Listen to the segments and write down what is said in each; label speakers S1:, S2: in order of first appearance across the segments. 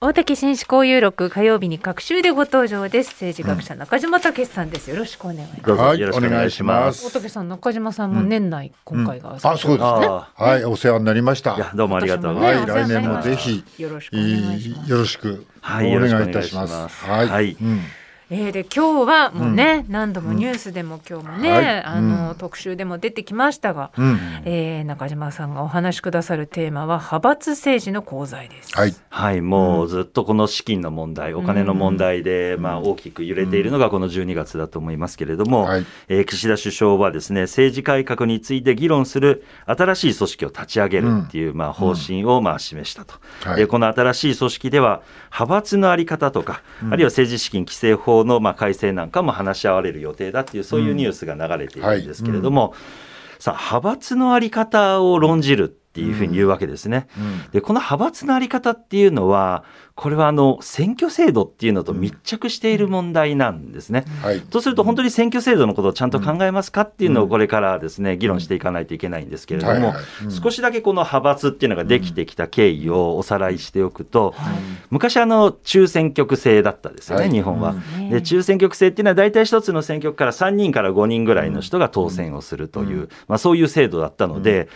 S1: 大竹紳士交友録火曜日に各週でご登場です。政治学者中島武さんです。よろしくお願いします、
S2: はい、よろしくお願いします。
S1: 大竹さん中島さんも年内、今回が、
S2: あ、そうですね。はい、お世話になりました。
S3: いやどうもありがとう。ご
S2: はい、
S3: ざいます。
S2: 来年もぜひ
S1: よろしくお願いします。
S2: よろしくお
S3: はいよろしくお
S2: 願いいた
S3: 願いしま
S2: しますす。
S3: はい。
S2: はい、うん
S1: えー、で今日はもうね、何度もニュースでも今日もね、
S2: はい。
S1: あの、特集でも出てきましたが、
S2: うん、
S1: えー中島さんがお話しくださるテーマは派閥政治の功罪です。
S2: はい、
S3: はい、もうずっとこの資金の問題、お金の問題で、まあ、大きく揺れているのがこの12月だと思いますけれども、
S2: はい。
S3: えー岸田首相はですね政治改革について議論する新しい組織を立ち上げるっていう、まあ、方針をまあ示したと、
S2: はい。
S3: でこの新しい組織では派閥の在り方とか、あるいは政治資金規正法のまあ改正なんかも話し合われる予定だっていうそういうニュースが流れているんですけれども、さあ派閥の在り方を論じるっていうふうに言うわけですね。でこの派閥の在り方っていうのはこれはあの選挙制度っていうのと密着している問題なんですね。
S2: はい、
S3: とすると本当に選挙制度のことをちゃんと考えますかっていうのをこれからですね議論していかないといけないんですけれども少しだけこの派閥っていうのができてきた経緯をおさらいしておくと昔あの中選挙区制だったですよね
S2: はい。
S3: 日本は。
S1: うん。
S3: で中選挙区制っていうのは大体一つの選挙区から3人から5人ぐらいの人が当選をするというまあそういう制度だったので。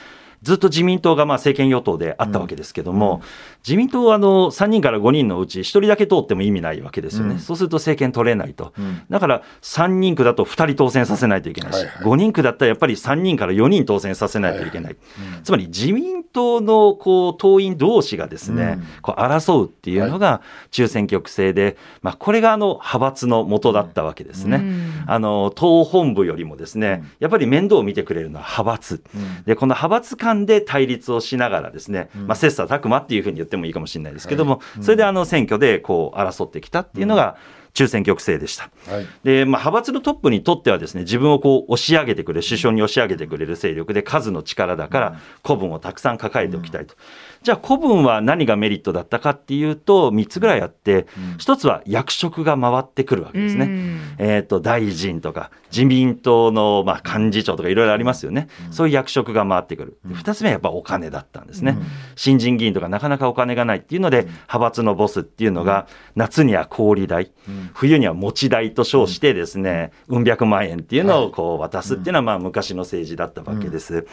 S3: ずっと自民党がまあ政権与党であったわけですけども、自民党はあの3人から5人のうち1人だけ通っても意味ないわけですよね、
S2: うん。
S3: そうすると政権取れないと、
S2: ん。
S3: だから3人区だと2人当選させないといけないし、
S2: はいはい。
S3: 5人区だったらやっぱり3人から4人当選させないといけない、つまり自民党のこう党員同士がですね、
S2: うん。
S3: こう争うっていうのが中選挙区制で、まあ、これがあの派閥の元だったわけですね。
S1: うん。
S3: あの党本部よりもですね、やっぱり面倒を見てくれるのは派閥、でこの派閥間で対立をしながらですね、まあ、切磋琢磨っていうふうに言ってもいいかもしれないですけども、それであの選挙でこう争ってきたっていうのが中選挙区制でした。
S2: はい、
S3: で、まあ、派閥のトップにとってはですね、自分をこう押し上げてくれる、首相に押し上げてくれる勢力で数の力だから、古文をたくさん抱えておきたいと。じゃあ古文は何がメリットだったかっていうと、3つぐらいあって、1つは役職が回ってくるわけですね。
S1: うん。
S3: えー、と大臣とか自民党のまあ幹事長とかいろいろありますよね、そういう役職が回ってくる、2つ目はやっぱお金だったんですね、新人議員とかなかなかお金がないっていうので、派閥のボスっていうのが、夏には氷代、冬には餅代と称して、ですね、うん。百万円っていうのをこう渡すっていうのは、まあ昔の政治だったわけです。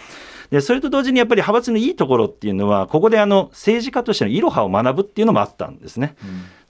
S3: でそれと同時にやっぱり派閥のいいところっていうのは、ここであの政治家としてのいろはを学ぶっていうのもあったんですね。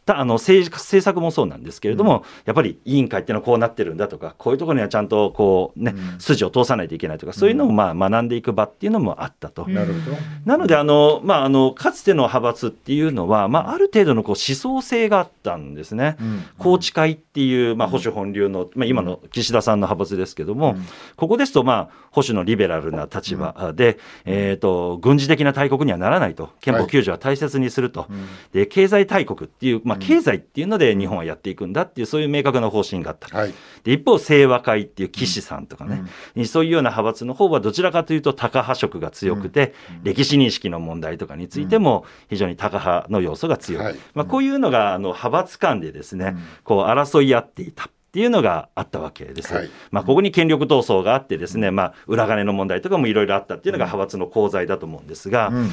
S3: たあの政治政策もそうなんですけれども、やっぱり委員会っていうのはこうなってるんだとか、こういうところにはちゃんとこう、ね筋を通さないといけないとか、そういうのをまあ学んでいく場っていうのもあったと。
S2: なるほど。
S3: なのであの、まあ、あのかつての派閥っていうのは、まあ、ある程度のこう思想性があったんですね。宏池会っていう、まあ、保守本流の、まあ、今の岸田さんの派閥ですけども、ここですと、まあ、保守のリベラルな立場で、えー、と軍事的な大国にはならないと。憲法9条は大切にすると、で経済大国っていう、まあ、経済っていうので日本はやっていくんだっていうそういう明確な方針があった。
S2: はい、
S3: で一方清和会っていう岸さんとかね、そういうような派閥の方はどちらかというとタカ派色が強くて、歴史認識の問題とかについても非常にタカ派の要素が強い、
S2: はい。
S3: まあ、こういうのがあの派閥間でですね、こう争い合っていた。っていうのがあったわけです。
S2: はい。
S3: まあ、ここに権力闘争があってですね、まあ、裏金の問題とかもいろいろあったっていうのが派閥の功罪だと思うんですが、
S2: うん。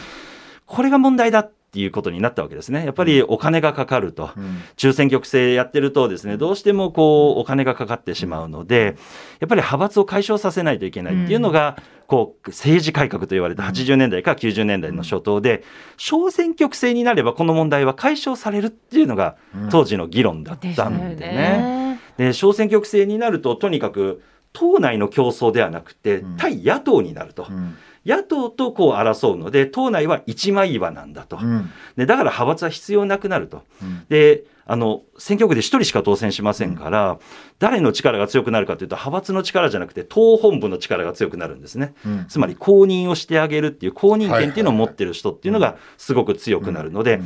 S3: これが問題だっていうことになったわけですね。やっぱりお金がかかると、中選挙区制やってるとですね、どうしてもこうお金がかかってしまうので、やっぱり派閥を解消させないといけないっていうのが、こう政治改革と言われた80年代から90年代の初頭で、小選挙区制になればこの問題は解消されるっていうのが当時の議論だったんで。ね。で小選挙区制になるととにかく党内の競争ではなくて対野党になると。
S2: うん
S3: 野党とこう争うので党内は一枚岩なんだと、
S2: うん。
S3: でだから派閥は必要なくなると、
S2: うん。
S3: であの選挙区で1人しか当選しませんから、誰の力が強くなるかというと派閥の力じゃなくて党本部の力が強くなるんですね、
S2: うん。
S3: つまり公認をしてあげるっていう公認権っていうのを持ってる人っていうのがすごく強くなるので、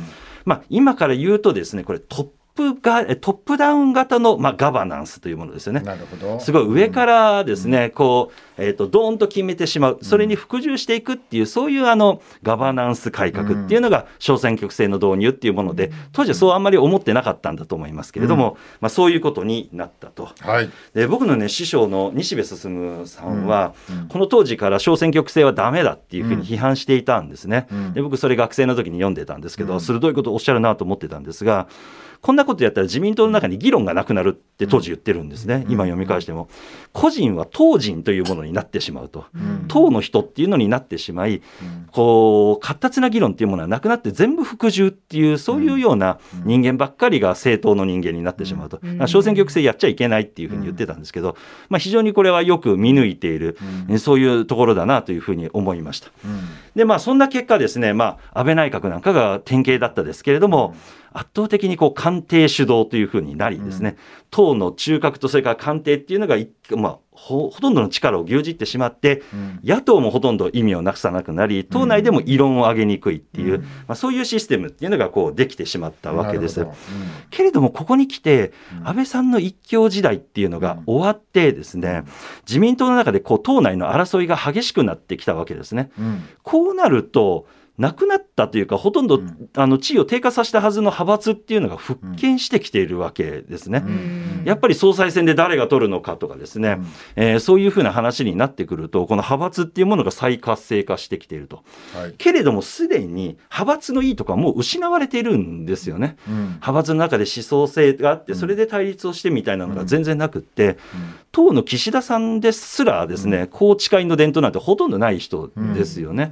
S3: まあ、今から言うとですねこれトップがトップダウン型の、まあ、ガバナンスというものですよね。
S2: なるほど。
S3: すごい上からですね、こう、えっ、と、ドーンと決めてしまう、それに服従していくっていう、そういうあの、ガバナンス改革っていうのが、小選挙区制の導入っていうもので、当時はそうあんまり思ってなかったんだと思いますけれども、まあ、そういうことになったと。
S2: はい。
S3: で僕のね師匠の西部進さんは、この当時から小選挙区制はダメだっていうふうに批判していたんですね。
S2: ん。
S3: で僕それ学生の時に読んでたんですけど、鋭いことをおっしゃるなと思ってたんですがこんなことやったら自民党の中に議論がなくなるって当時言ってるんですね、今読み返しても。個人は党人というものになってしまうと、党の人っていうのになってしまい、こう活発な議論っていうものはなくなって全部服従っていうそういうような人間ばっかりが政党の人間になってしまうと、小選挙区制やっちゃいけないっていうふうに言ってたんですけど、まあ、非常にこれはよく見抜いている、そういうところだなというふうに思いました。でまあそんな結果ですね、まあ、安倍内閣なんかが典型だったですけれども、圧倒的にこう官邸主導というふうになりですね、党の中核とそれから官邸っていうのが一、まあ、ほほとんどの力を牛耳ってしまって、野党もほとんど意味をなくさなくなり、党内でも異論を上げにくいっていう、まあ、そういうシステムっていうのがこうできてしまったわけです。けれども、ここに来て、安倍さんの一強時代っていうのが終わってですね、自民党の中でこう党内の争いが激しくなってきたわけですね。
S2: うん。
S3: こうなると、なくなったというか、ほとんど、あの地位を低下させたはずの派閥っていうのが復権してきているわけですね。やっぱり総裁選で誰が取るのかとかですね、えーそういうふうな話になってくると、この派閥っていうものが再活性化してきていると。
S2: はい。
S3: けれども、すでに派閥のいいとこはもう失われているんですよね。
S2: うん。
S3: 派閥の中で思想性があって、それで対立をしてみたいなのが全然なくって、党の岸田さんですらですね、宏池会の伝統なんてほとんどない人ですよね。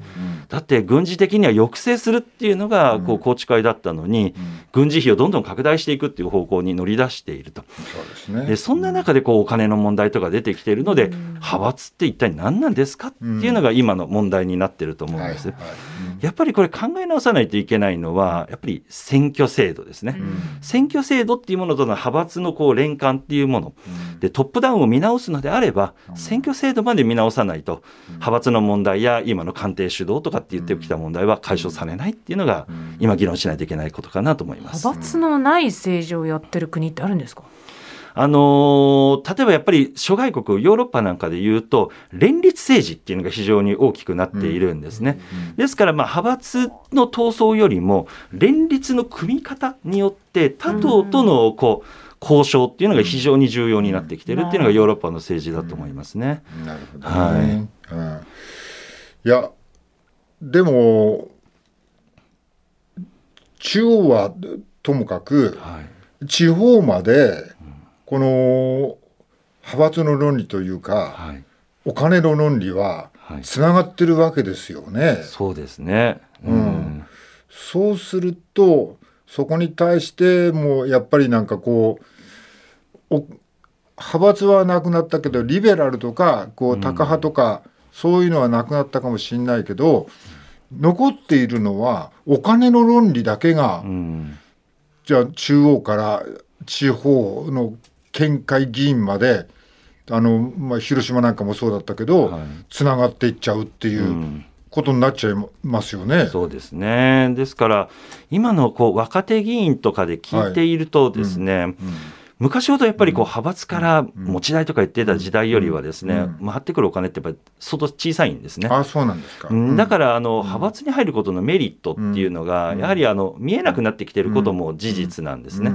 S3: だって軍事的には抑制するっていうのがこう宏池会だったのに、軍事費をどんどん拡大していくっていう方向に乗り出していると。
S2: そうですね。
S3: でそんな中でこうお金の問題とか出てきているので、派閥って一体何なんですかっていうのが今の問題になってると思うんです。やっぱりこれ考え直さないといけないのは、やっぱり選挙制度ですね。選挙制度っていうものとの派閥のこう連関っていうもの、でトップダウンを見直すのであれば、選挙制度まで見直さないと、派閥の問題や今の官邸主導とかって言ってきた問題は解消されないっていうのが、今議論しないといけないことかなと思います。
S1: 派閥のない政治をやってる国ってあるんですか？
S3: あのー例えばやっぱり諸外国、ヨーロッパなんかで言うと、連立政治っていうのが非常に大きくなっているんですね。ですから、まあ、派閥の闘争よりも、連立の組み方によって、他党とのこう交渉っていうのが非常に重要になってきてるっていうのがヨーロッパの政治だと思いますね。
S2: なるほどね。うん。いや、でも、中央はともかく、
S3: はい。
S2: 地方まで、この派閥の論理というか、
S3: はい。
S2: お金の論理は
S3: はい。
S2: つながってるわけですよね。
S3: そうですね。
S2: うん。そうするとそこに対してもやっぱりなんかこうお派閥はなくなったけどリベラルとかこうタカ派とか、そういうのはなくなったかもしれないけど残っているのはお金の論理だけが、
S3: うん。
S2: じゃあ中央から地方の県会議員まであの、まあ、広島なんかもそうだったけど、
S3: はい。
S2: つながっていっちゃうっていううん。ことになっちゃいますよね。
S3: そうですね。ですから、今のこう若手議員とかで聞いているとですね、昔ほどやっぱりこう派閥から持ち代とか言ってた時代よりはですね、回ってくるお金ってやっぱり相当小さいんですね。
S2: あそうなんですか。
S3: うん。だからあの派閥に入ることのメリットっていうのが、やはりあの見えなくなってきてることも事実なんですね。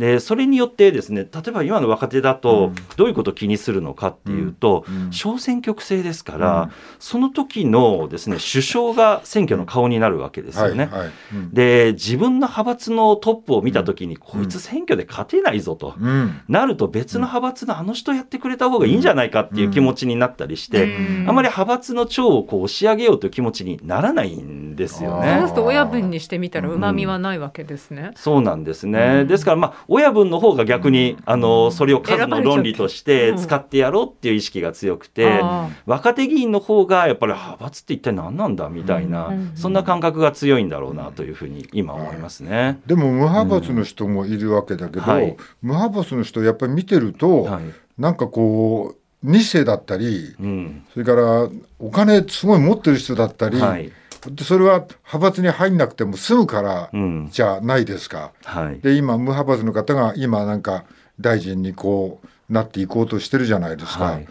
S2: うん
S3: でそれによってですね例えば今の若手だとどういうことを気にするのかっていうと、小選挙区制ですから、その時のですね首相が選挙の顔になるわけですよね。
S2: はいはい。うん。
S3: で自分の派閥のトップを見た時に、こいつ選挙で勝てないぞと。
S2: うん。
S3: なると別の派閥のあの人やってくれた方がいいんじゃないかっていう気持ちになったりして、あまり派閥の長をこう押し上げようという気持ちにならないんですよ
S2: あ
S3: ね
S1: そうす。ると親分にしてみたらうまみはないわけですね。
S3: そうなんですね。ですから、まあ、親分の方が逆に、あの、それを数の論理として使ってやろうっていう意識が強くて、
S1: あ
S3: 若手議員の方が、やっぱり派閥って一体何なんだみたいな、そんな感覚が強いんだろうなというふうに今思いますね。
S2: でも無派閥の人もいるわけだけど、
S3: はい。
S2: 無派閥の人やっぱり見てると、
S3: はい。
S2: なんかこう2世だったり
S3: うん。
S2: それからお金すごい持ってる人だったり、
S3: はい。
S2: でそれは派閥に入んなくても済むから
S3: うん
S2: じゃないですか。
S3: はい
S2: で今無派閥の方が今なんか大臣にこうなっていこうとしてるじゃないですか。
S3: はい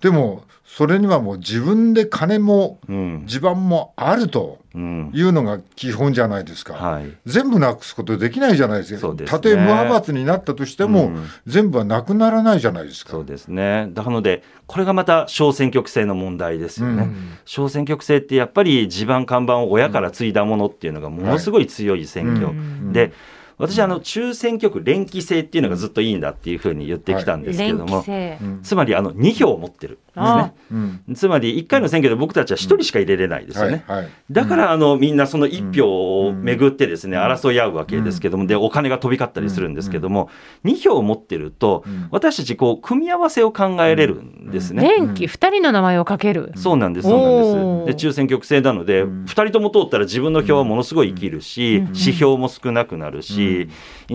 S2: でもそれにはもう自分で金も
S3: うん
S2: 地盤もあると
S3: うん
S2: いうのが基本じゃないですか。
S3: はい
S2: 全部なくすことできないじゃないですか。たとえ無派閥になったとしても、
S3: うん
S2: 全部はなくならないじゃないですか。
S3: そうですね。だからので、これがまた小選挙区制の問題ですよね。
S2: うん
S3: 小選挙区制ってやっぱり地盤看板を親から継いだものっていうのがものすごい強い選挙。
S2: うん
S3: で、私あの中選挙区連期制っていうのがずっといいんだっていうふうに言ってきたんですけれども、
S1: 連期制。
S2: うん
S3: つまりあの2票を持ってるね。
S2: うん。
S3: つまり1回の選挙で僕たちは1人しか入れれないですよね。だからあのみんなその1票をめぐってですね争い合うわけですけどもでお金が飛び交ったりするんですけども2票を持ってると
S2: うん。
S3: 私たちこう組み合わせを考えれるんですね。
S1: 連期二人の名前をかける。
S3: そうなんです、そうなん
S1: お
S3: で
S1: ー。
S3: す。で、中選挙区制なので、
S2: うん。
S3: 2人とも通ったら自分の票はものすごい生きるし、
S1: うん。
S3: 指標も少なくなるし、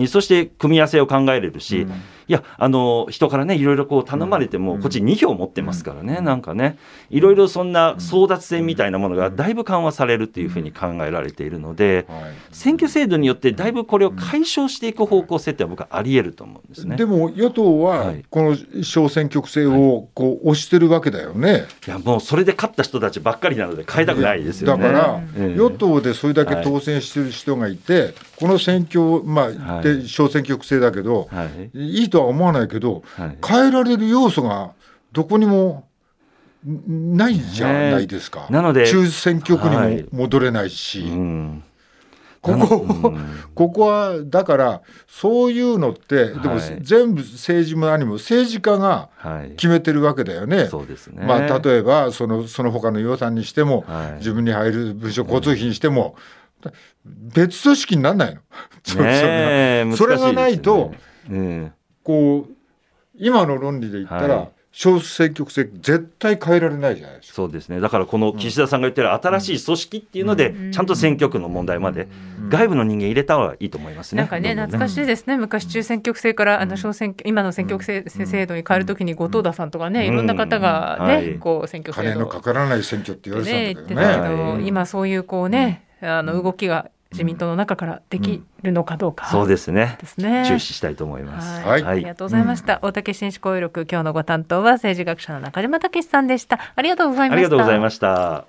S3: そして組み合わせを考えれるし、
S2: うん
S3: いや、あの、人からね、いろいろこう頼まれても、
S2: うん。
S3: こっち2票持ってますからね、なんかね、いろいろそんな争奪戦みたいなものがだいぶ緩和されるっていうふうに考えられているので、
S2: はい。
S3: 選挙制度によってだいぶこれを解消していく方向性って僕はあり得ると思うんですね。
S2: でも与党
S3: は
S2: はい。この小選挙区制をこう押してるわけだよね。
S3: いや、もうそれで勝った人たちばっかりなので変えたくないですよね。
S2: だから、
S3: ええ
S2: 与党でそれだけ当選してる人がいて、この選挙、まあ、小選挙区制だけど、
S3: はい。
S2: いいとは思わないけど、
S3: はい
S2: 変えられる要素がどこにもんないじゃないですか。
S3: なので
S2: 中選挙区
S3: はい
S2: にも戻れないし、
S3: うん
S2: ここ、
S3: うん
S2: ここはだからそういうのって、でも
S3: はい
S2: 全部政治も何も政治家が
S3: はい。
S2: 決めてるわけだよね。
S3: そうですね。
S2: まあ、例えばそのその他の予算にしても、
S3: はい
S2: 自分に入る部署交通費にしても、別組織にならないの？そ
S3: ねえ
S2: それがないと、
S3: ね。
S2: こう今の論理で言ったら、
S3: はい。
S2: 小選挙区制絶対変えられないじゃないですか。
S3: そうですね。だからこの岸田さんが言ってる新しい組織っていうので、
S1: うん。
S3: ちゃんと選挙区の問題まで外部の人間入れた方がいいと思いますね。
S1: なんかね懐かしいですね、昔中選挙区制からあの小選挙今の選挙区制制度に変えるときに後藤田さんとかね、いろんな方がね、
S3: うん。はい。
S1: こう選挙制
S2: 金
S1: 度
S2: のかからない選挙って言われ
S1: ね言って
S2: てたんだけどね。
S1: たけど、
S3: はい。
S1: 今そういうこうね、あの動きが自民党の中からできるのかどうか、
S3: そうですね。
S1: ですね。
S3: 注視したいと思います。
S1: はい、
S2: はい
S1: ありがとうございました。大竹紳士公有力今日のご担当は政治学者の中島武さんでした。ありがとうございました。
S3: ありがとうございました。